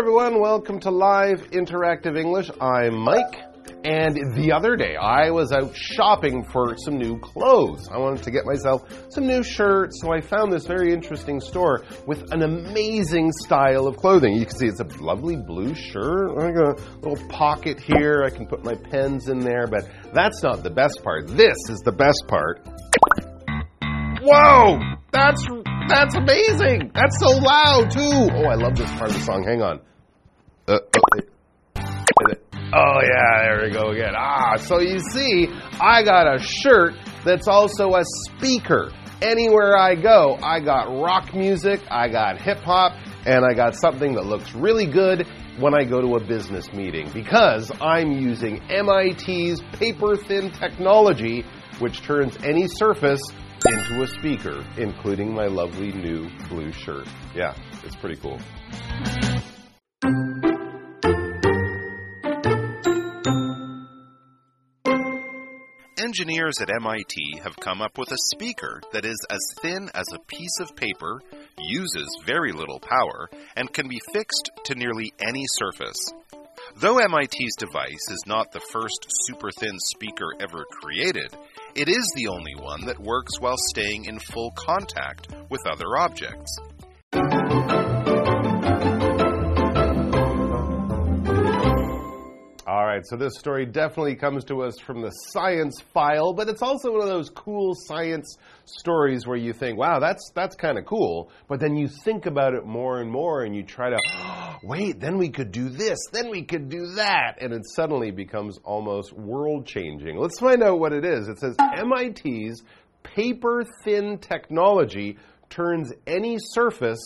everyone. Welcome to Live Interactive English. I'm Mike. And the other day, I was out shopping for some new clothes. I wanted to get myself some new shirts, so I found this very interesting store with an amazing style of clothing. You can see it's a lovely blue shirt. I got a little pocket here. I can put my pens in there, but that's not the best part. This is the best part. Whoa! That's that's amazing. That's so loud too. Oh, I love this part of the song. Hang on. Uh, oh, oh yeah, there we go again. Ah, so you see, I got a shirt that's also a speaker. Anywhere I go, I got rock music, I got hip hop, and I got something that looks really good when I go to a business meeting because I'm using MIT's paper thin technology, which turns any surface into a speaker, including my lovely new blue shirt. Yeah, it's pretty cool. Engineers at MIT have come up with a speaker that is as thin as a piece of paper, uses very little power, and can be fixed to nearly any surface. Though MIT's device is not the first super thin speaker ever created, it is the only one that works while staying in full contact with other objects. Right, so this story definitely comes to us from the science file, but it's also one of those cool science stories where you think, "Wow, that's that's kind of cool," but then you think about it more and more and you try to, oh, "Wait, then we could do this, then we could do that," and it suddenly becomes almost world-changing. Let's find out what it is. It says MIT's paper-thin technology turns any surface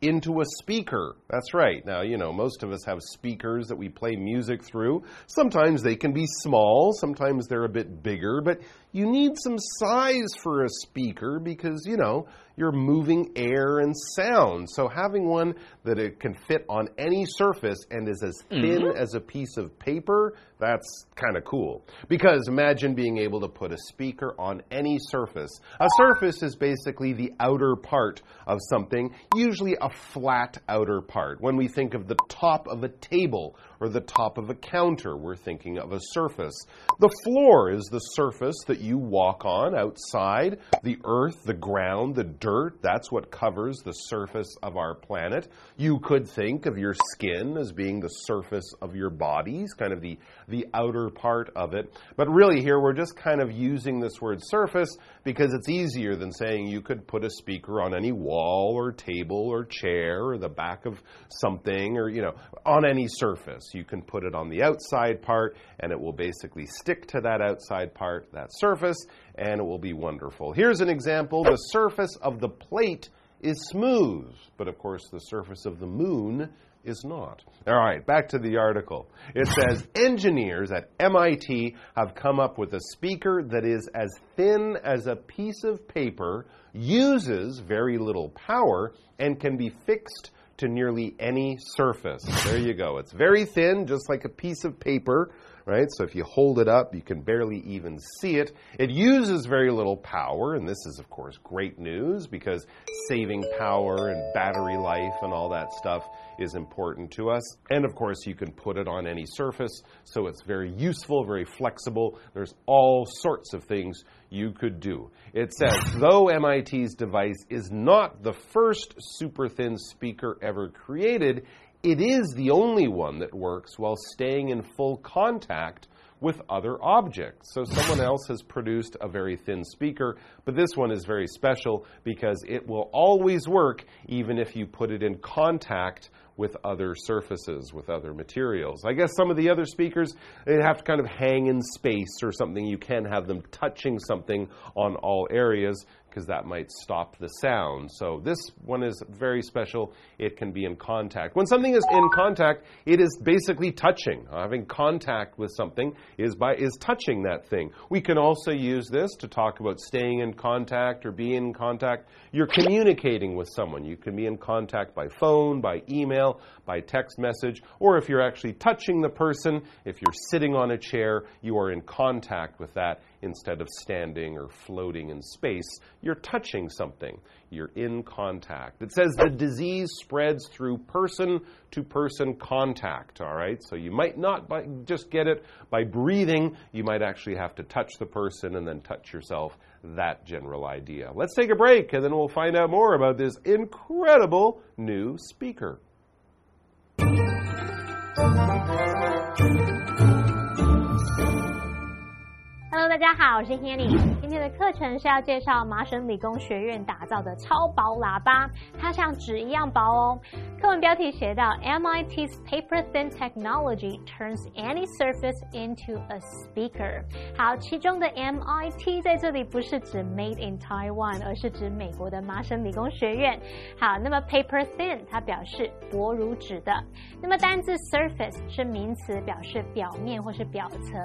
into a speaker. That's right. Now, you know, most of us have speakers that we play music through. Sometimes they can be small, sometimes they're a bit bigger, but you need some size for a speaker because, you know, you're moving air and sound. So having one that it can fit on any surface and is as thin mm -hmm. as a piece of paper, that's kind of cool. Because imagine being able to put a speaker on any surface. A surface is basically the outer part of something, usually a flat outer part. When we think of the top of a table or the top of a counter, we're thinking of a surface. The floor is the surface that you walk on outside. The earth, the ground, the dirt, that's what covers the surface of our planet. You could think of your skin as being the surface of your bodies, kind of the, the outer part of it. But really, here we're just kind of using this word surface because it's easier than saying you could put a speaker on any wall or table or chair or the back of something or, you know, on any surface. You can put it on the outside part and it will basically stick to that outside part, that surface, and it will be wonderful. Here's an example. The surface of the plate is smooth, but of course the surface of the moon is not. All right, back to the article. It says engineers at MIT have come up with a speaker that is as thin as a piece of paper, uses very little power, and can be fixed to nearly any surface. There you go. It's very thin, just like a piece of paper, right? So if you hold it up, you can barely even see it. It uses very little power, and this is, of course, great news because saving power and battery life and all that stuff is important to us. And of course, you can put it on any surface, so it's very useful, very flexible. There's all sorts of things you could do. It says, though MIT's device is not the first super thin speaker ever created, it is the only one that works while staying in full contact with other objects. So someone else has produced a very thin speaker, but this one is very special because it will always work even if you put it in contact with other surfaces, with other materials. I guess some of the other speakers, they have to kind of hang in space or something. You can have them touching something on all areas because that might stop the sound. So this one is very special. It can be in contact. When something is in contact, it is basically touching. Having contact with something is by is touching that thing. We can also use this to talk about staying in contact or being in contact. You're communicating with someone. You can be in contact by phone, by email email, by text message, or if you're actually touching the person, if you're sitting on a chair, you are in contact with that instead of standing or floating in space. You're touching something. You're in contact. It says the disease spreads through person to person contact, all right? So you might not by, just get it by breathing, you might actually have to touch the person and then touch yourself. That general idea. Let's take a break and then we'll find out more about this incredible new speaker. 大家好，我是 Hanny。今天的课程是要介绍麻省理工学院打造的超薄喇叭，它像纸一样薄哦。课文标题写到，MIT's paper-thin technology turns any surface into a speaker。好，其中的 MIT 在这里不是指 Made in Taiwan，而是指美国的麻省理工学院。好，那么 paper-thin 它表示薄如纸的。那么单字 surface 是名词，表示表面或是表层。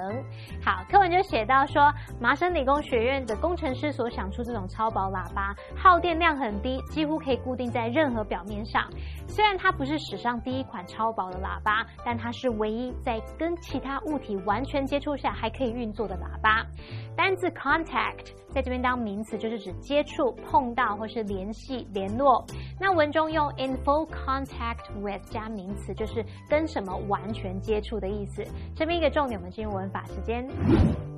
好，课文就写到。说麻省理工学院的工程师所想出这种超薄喇叭，耗电量很低，几乎可以固定在任何表面上。虽然它不是史上第一款超薄的喇叭，但它是唯一在跟其他物体完全接触下还可以运作的喇叭。单字 contact 在这边当名词，就是指接触、碰到或是联系、联络。那文中用 in full contact with 加名词，就是跟什么完全接触的意思。这边一个重点，我们进入文法时间。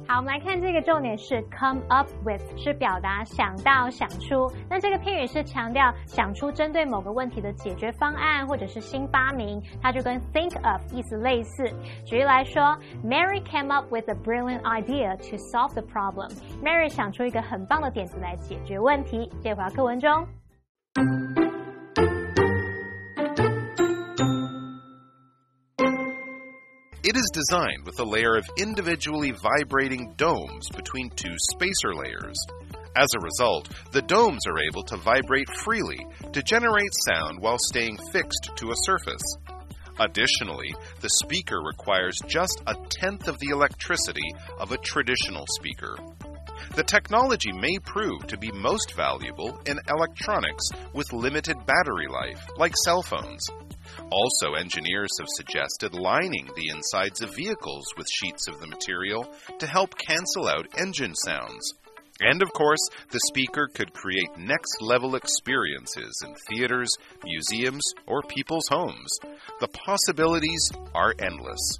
好，我们来看看这个重点是 come up with，是表达想到、想出。那这个片语是强调想出针对某个问题的解决方案或者是新发明，它就跟 think of 意思类似。举例来说，Mary came up with a brilliant idea to solve the problem。Mary 想出一个很棒的点子来解决问题。接回课文中。It is designed with a layer of individually vibrating domes between two spacer layers. As a result, the domes are able to vibrate freely to generate sound while staying fixed to a surface. Additionally, the speaker requires just a tenth of the electricity of a traditional speaker. The technology may prove to be most valuable in electronics with limited battery life, like cell phones. Also, engineers have suggested lining the insides of vehicles with sheets of the material to help cancel out engine sounds. And of course, the speaker could create next level experiences in theaters, museums, or people's homes. The possibilities are endless.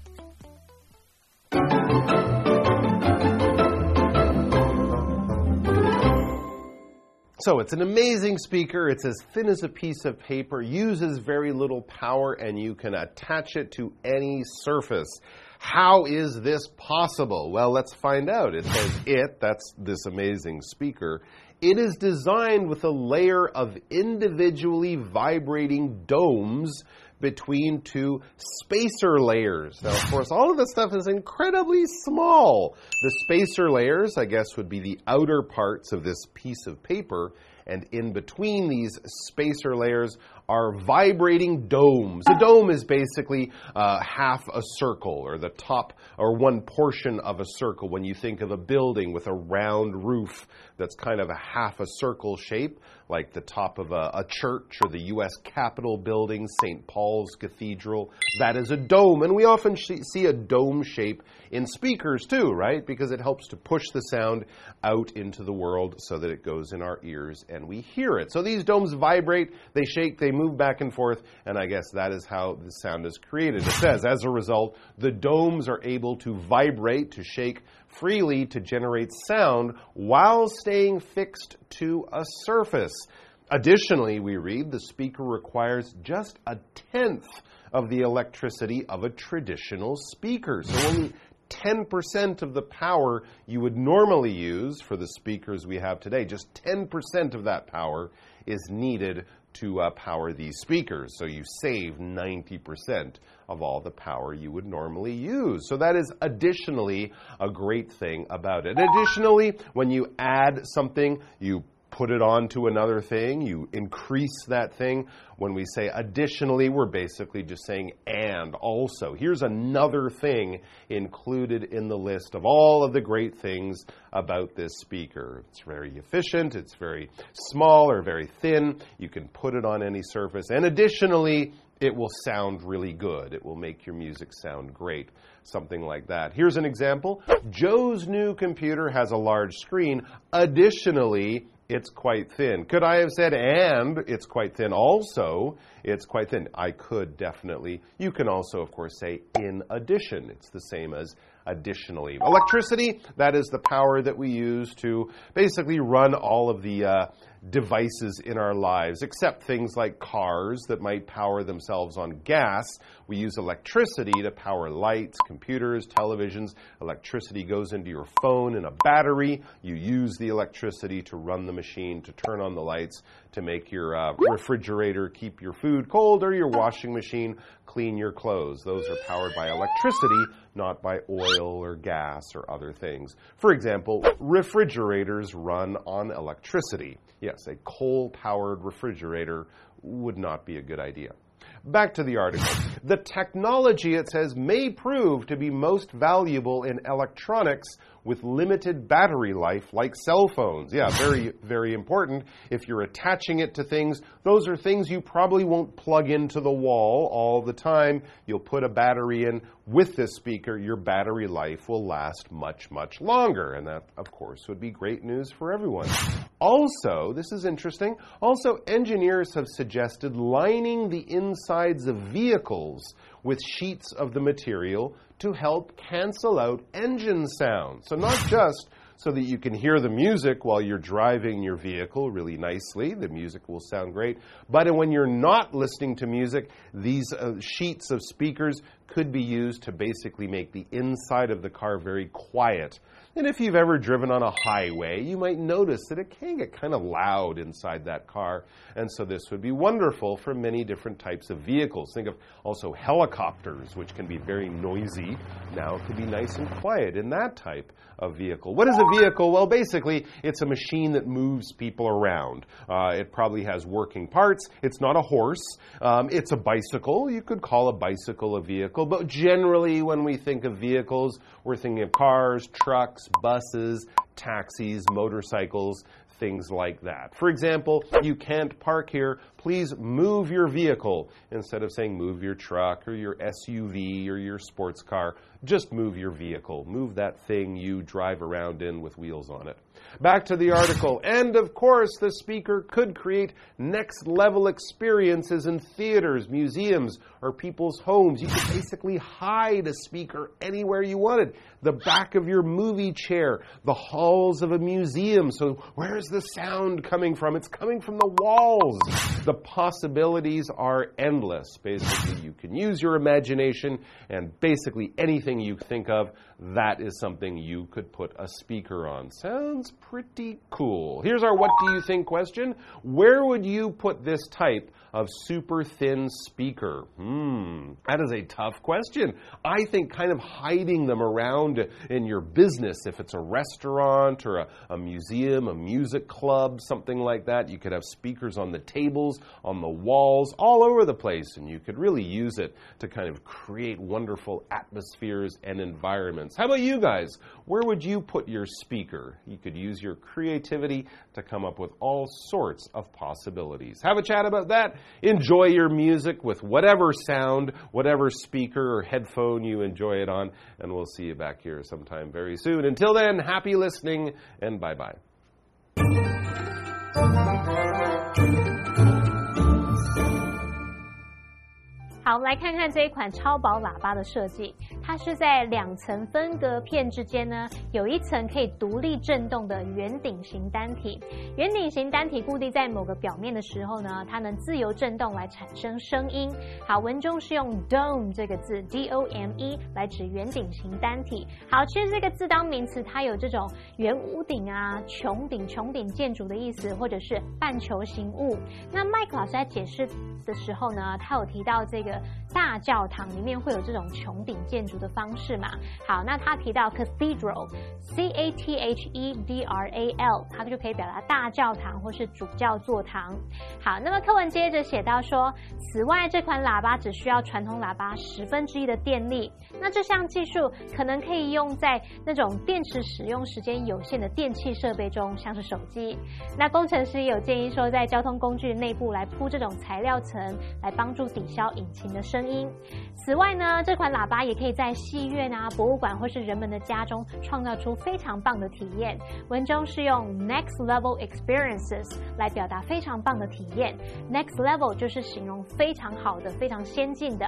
So it's an amazing speaker. It's as thin as a piece of paper, uses very little power, and you can attach it to any surface. How is this possible? Well, let's find out. It says it, that's this amazing speaker. It is designed with a layer of individually vibrating domes between two spacer layers. Now, of course, all of this stuff is incredibly small. The spacer layers, I guess, would be the outer parts of this piece of paper, and in between these spacer layers are vibrating domes. A dome is basically uh, half a circle, or the top or one portion of a circle. When you think of a building with a round roof that's kind of a half a circle shape, like the top of a, a church or the U.S. Capitol building, St. Paul's Cathedral, that is a dome. And we often see a dome shape in speakers too, right? Because it helps to push the sound out into the world so that it goes in our ears and we hear it. So these domes vibrate, they shake, they move back and forth, and I guess that is how the sound is created. It says, as a result, the domes are able to vibrate, to shake freely to generate sound while staying fixed to a surface. Additionally, we read the speaker requires just a tenth of the electricity of a traditional speaker. So only 10% of the power you would normally use for the speakers we have today, just 10% of that power is needed to uh, power these speakers. So you save 90% of all the power you would normally use. So that is additionally a great thing about it. Additionally, when you add something, you put it onto another thing, you increase that thing. When we say additionally, we're basically just saying and also. Here's another thing included in the list of all of the great things about this speaker. It's very efficient, it's very small or very thin. You can put it on any surface. And additionally, it will sound really good. It will make your music sound great. Something like that. Here's an example Joe's new computer has a large screen. Additionally, it's quite thin. Could I have said, and it's quite thin also? It's quite thin. I could definitely. You can also, of course, say in addition. It's the same as additionally. Electricity, that is the power that we use to basically run all of the. Uh, devices in our lives, except things like cars that might power themselves on gas. We use electricity to power lights, computers, televisions. Electricity goes into your phone in a battery. You use the electricity to run the machine, to turn on the lights, to make your uh, refrigerator keep your food cold, or your washing machine clean your clothes. Those are powered by electricity, not by oil or gas or other things. For example, refrigerators run on electricity. Yes, a coal powered refrigerator would not be a good idea. Back to the article. The technology, it says, may prove to be most valuable in electronics with limited battery life, like cell phones. Yeah, very, very important. If you're attaching it to things, those are things you probably won't plug into the wall all the time. You'll put a battery in. With this speaker, your battery life will last much, much longer. And that, of course, would be great news for everyone. Also, this is interesting, also, engineers have suggested lining the insides of vehicles with sheets of the material to help cancel out engine sounds. So, not just so that you can hear the music while you're driving your vehicle really nicely. The music will sound great. But when you're not listening to music, these uh, sheets of speakers could be used to basically make the inside of the car very quiet. And if you've ever driven on a highway, you might notice that it can get kind of loud inside that car. And so this would be wonderful for many different types of vehicles. Think of also helicopters, which can be very noisy. Now it could be nice and quiet in that type of vehicle. What is a vehicle? Well, basically, it's a machine that moves people around. Uh, it probably has working parts. It's not a horse. Um, it's a bicycle. You could call a bicycle a vehicle. But generally, when we think of vehicles, we're thinking of cars, trucks, buses, taxis, motorcycles, things like that. For example, you can't park here. Please move your vehicle. Instead of saying move your truck or your SUV or your sports car, just move your vehicle. Move that thing you drive around in with wheels on it. Back to the article. And of course, the speaker could create next level experiences in theaters, museums, or people's homes. You could basically hide a speaker anywhere you wanted. The back of your movie chair, the halls of a museum. So, where's the sound coming from? It's coming from the walls. The possibilities are endless. Basically, you can use your imagination, and basically anything you think of, that is something you could put a speaker on. Sounds pretty cool. Here's our what do you think question. Where would you put this type of super thin speaker? Hmm, that is a tough question. I think kind of hiding them around in your business, if it's a restaurant or a, a museum, a music club, something like that, you could have speakers on the tables, on the walls, all over the place, and you could really use it to kind of create wonderful atmospheres and environments. How about you guys? Where would you put your speaker? You could use your creativity to come up with all sorts of possibilities. Have a chat about that. Enjoy your music with whatever sound, whatever speaker or headphone you enjoy it on, and we'll see you back here sometime very soon. Until then, happy listening and bye bye. 好，我们来看看这一款超薄喇叭的设计。它是在两层分隔片之间呢，有一层可以独立振动的圆顶型单体。圆顶型单体固定在某个表面的时候呢，它能自由振动来产生声音。好，文中是用 dome 这个字，d o m e 来指圆顶型单体。好，其实这个字当名词，它有这种圆屋顶啊、穹顶、穹顶建筑的意思，或者是半球形物。那麦克老师在解释的时候呢，他有提到这个。大教堂里面会有这种穹顶建筑的方式嘛。好，那他提到 cathedral，c a t h e d r a l，它就可以表达大教堂或是主教座堂。好，那么课文接着写到说，此外这款喇叭只需要传统喇叭十分之一的电力。那这项技术可能可以用在那种电池使用时间有限的电器设备中，像是手机。那工程师也有建议说，在交通工具内部来铺这种材料层，来帮助抵消引擎的声音。此外呢，这款喇叭也可以在在戏院啊、博物馆或是人们的家中创造出非常棒的体验。文中是用 next level experiences 来表达非常棒的体验。next level 就是形容非常好的、非常先进的。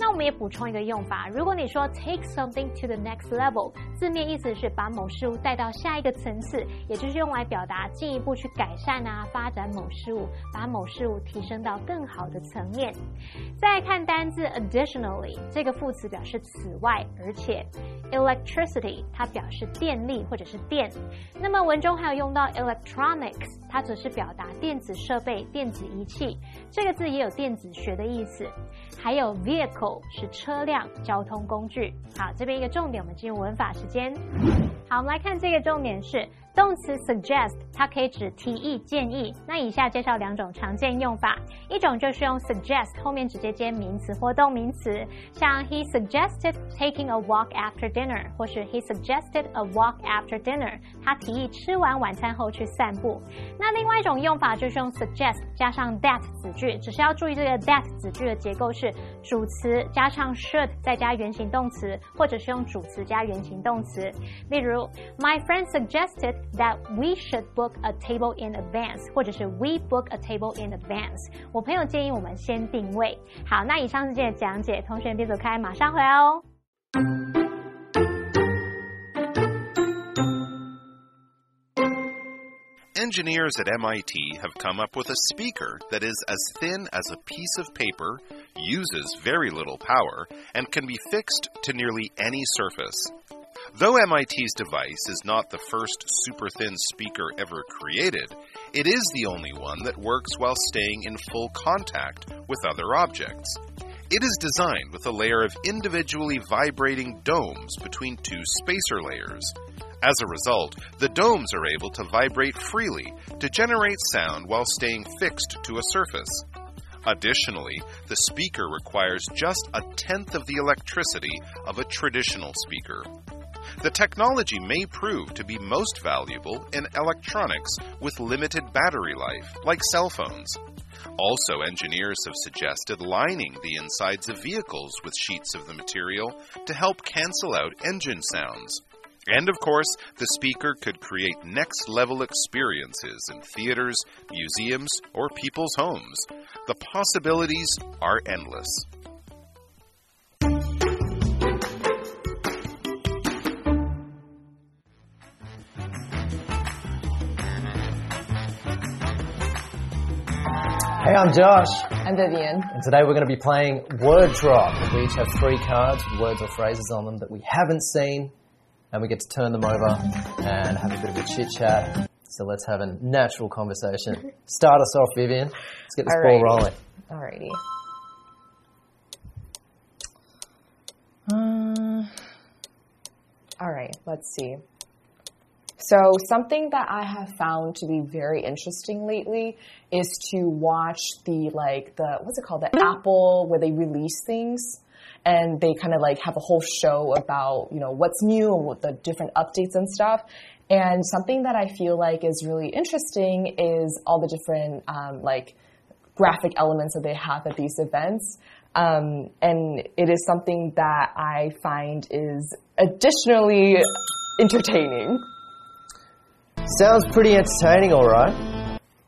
那我们也补充一个用法，如果你说 take something to the next level，字面意思是把某事物带到下一个层次，也就是用来表达进一步去改善啊、发展某事物，把某事物提升到更好的层面。再看单字 additionally，这个副词表示此外，而且 electricity 它表示电力或者是电。那么文中还有用到 electronics，它只是表达电子设备、电子仪器。这个字也有电子学的意思。还有 vehicle 是车辆、交通工具。好，这边一个重点，我们进入文法时间。好，我们来看这个重点是。动词 suggest 它可以指提议、建议。那以下介绍两种常见用法，一种就是用 suggest 后面直接接名词或动名词，像 he suggested taking a walk after dinner，或是 he suggested a walk after dinner，他提议吃完晚餐后去散步。那另外一种用法就是用 suggest 加上 that 子句，只是要注意这个 that 子句的结构是主词加上 should 再加原形动词，或者是用主词加原形动词。例如，My friend suggested that we should book a table in advance，或者是 we book a table in advance。我朋友建议我们先定位。好，那以上是今天的讲解，同学别走开，马上回来哦。Engineers at MIT have come up with a speaker that is as thin as a piece of paper, uses very little power, and can be fixed to nearly any surface. Though MIT's device is not the first super thin speaker ever created, it is the only one that works while staying in full contact with other objects. It is designed with a layer of individually vibrating domes between two spacer layers. As a result, the domes are able to vibrate freely to generate sound while staying fixed to a surface. Additionally, the speaker requires just a tenth of the electricity of a traditional speaker. The technology may prove to be most valuable in electronics with limited battery life, like cell phones. Also, engineers have suggested lining the insides of vehicles with sheets of the material to help cancel out engine sounds. And of course, the speaker could create next level experiences in theaters, museums, or people's homes. The possibilities are endless. Hey, I'm Josh. I'm Vivian. And today we're going to be playing Word Drop. We each have three cards with words or phrases on them that we haven't seen, and we get to turn them over and have a bit of a chit chat. So let's have a natural conversation. Start us off, Vivian. Let's get this Alrighty. ball rolling. Alrighty. Uh, all right, let's see. So, something that I have found to be very interesting lately is to watch the like the what's it called the Apple where they release things and they kind of like have a whole show about you know what's new and what the different updates and stuff. And something that I feel like is really interesting is all the different um, like graphic elements that they have at these events. Um, and it is something that I find is additionally entertaining. Sounds pretty entertaining, all right.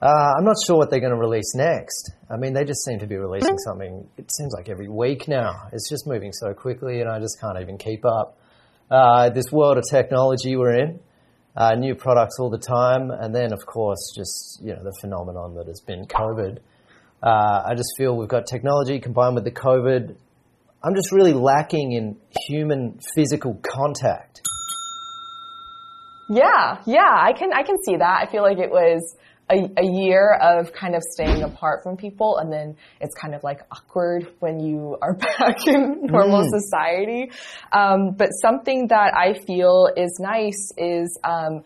Uh, I'm not sure what they're going to release next. I mean, they just seem to be releasing something, it seems like every week now. It's just moving so quickly, and I just can't even keep up. Uh, this world of technology we're in, uh, new products all the time, and then, of course, just you know the phenomenon that has been COVID. Uh, I just feel we've got technology combined with the COVID. I'm just really lacking in human physical contact. Yeah, yeah, I can I can see that. I feel like it was a, a year of kind of staying apart from people, and then it's kind of like awkward when you are back in normal society. Um, but something that I feel is nice is um,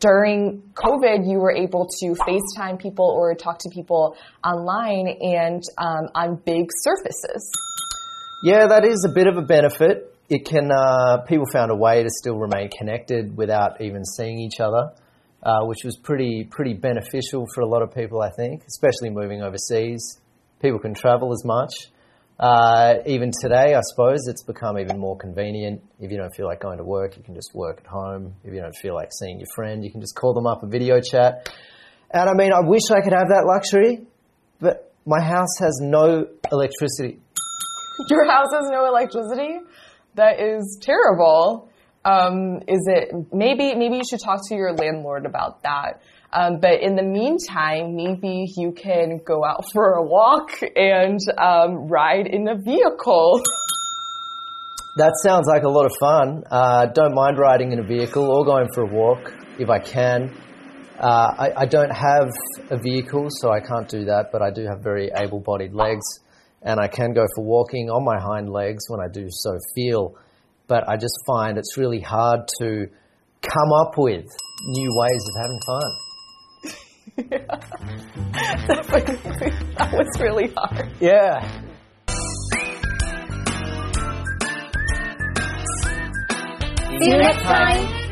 during COVID, you were able to FaceTime people or talk to people online and um, on big surfaces. Yeah, that is a bit of a benefit. It can uh, people found a way to still remain connected without even seeing each other, uh, which was pretty pretty beneficial for a lot of people, I think, especially moving overseas. People can travel as much. Uh, even today, I suppose it's become even more convenient. If you don't feel like going to work, you can just work at home. If you don't feel like seeing your friend, you can just call them up a video chat. And I mean, I wish I could have that luxury, but my house has no electricity. Your house has no electricity? That is terrible. Um, is it maybe maybe you should talk to your landlord about that. Um, but in the meantime, maybe you can go out for a walk and um, ride in a vehicle. That sounds like a lot of fun. Uh, don't mind riding in a vehicle or going for a walk if I can. Uh, I, I don't have a vehicle, so I can't do that, but I do have very able bodied legs, and I can go for walking on my hind legs when I do so feel. But I just find it's really hard to come up with new ways of having fun. that was really hard. Yeah. See you next time.